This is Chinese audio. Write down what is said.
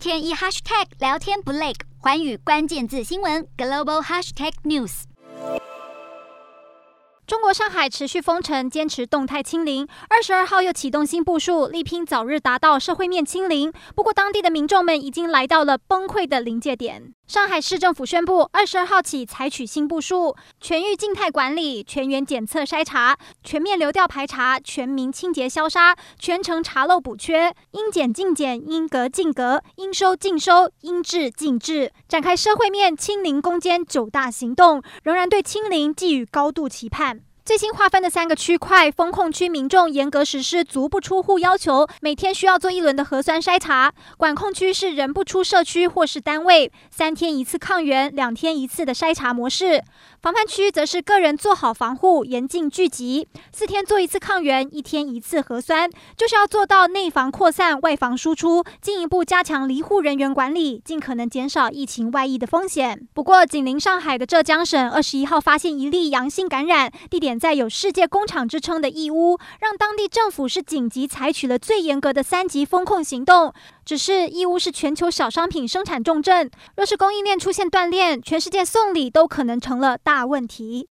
天一 hashtag 聊天不累，环宇关键字新闻 global hashtag news。中国上海持续封城，坚持动态清零。二十二号又启动新部署，力拼早日达到社会面清零。不过，当地的民众们已经来到了崩溃的临界点。上海市政府宣布，二十二号起采取新部署，全域静态管理，全员检测筛查，全面流调排查，全民清洁消杀，全程查漏补缺，应检尽检，应隔尽隔，应收尽收，应治尽治，展开社会面清零攻坚九大行动，仍然对清零寄予高度期盼。最新划分的三个区块，封控区民众严格实施足不出户要求，每天需要做一轮的核酸筛查；管控区是人不出社区或是单位，三天一次抗原，两天一次的筛查模式；防范区则是个人做好防护，严禁聚集，四天做一次抗原，一天一次核酸，就是要做到内防扩散，外防输出，进一步加强离户人员管理，尽可能减少疫情外溢的风险。不过，紧邻上海的浙江省二十一号发现一例阳性感染，地点。在有“世界工厂”之称的义乌，让当地政府是紧急采取了最严格的三级封控行动。只是义乌是全球小商品生产重镇，若是供应链出现断裂，全世界送礼都可能成了大问题。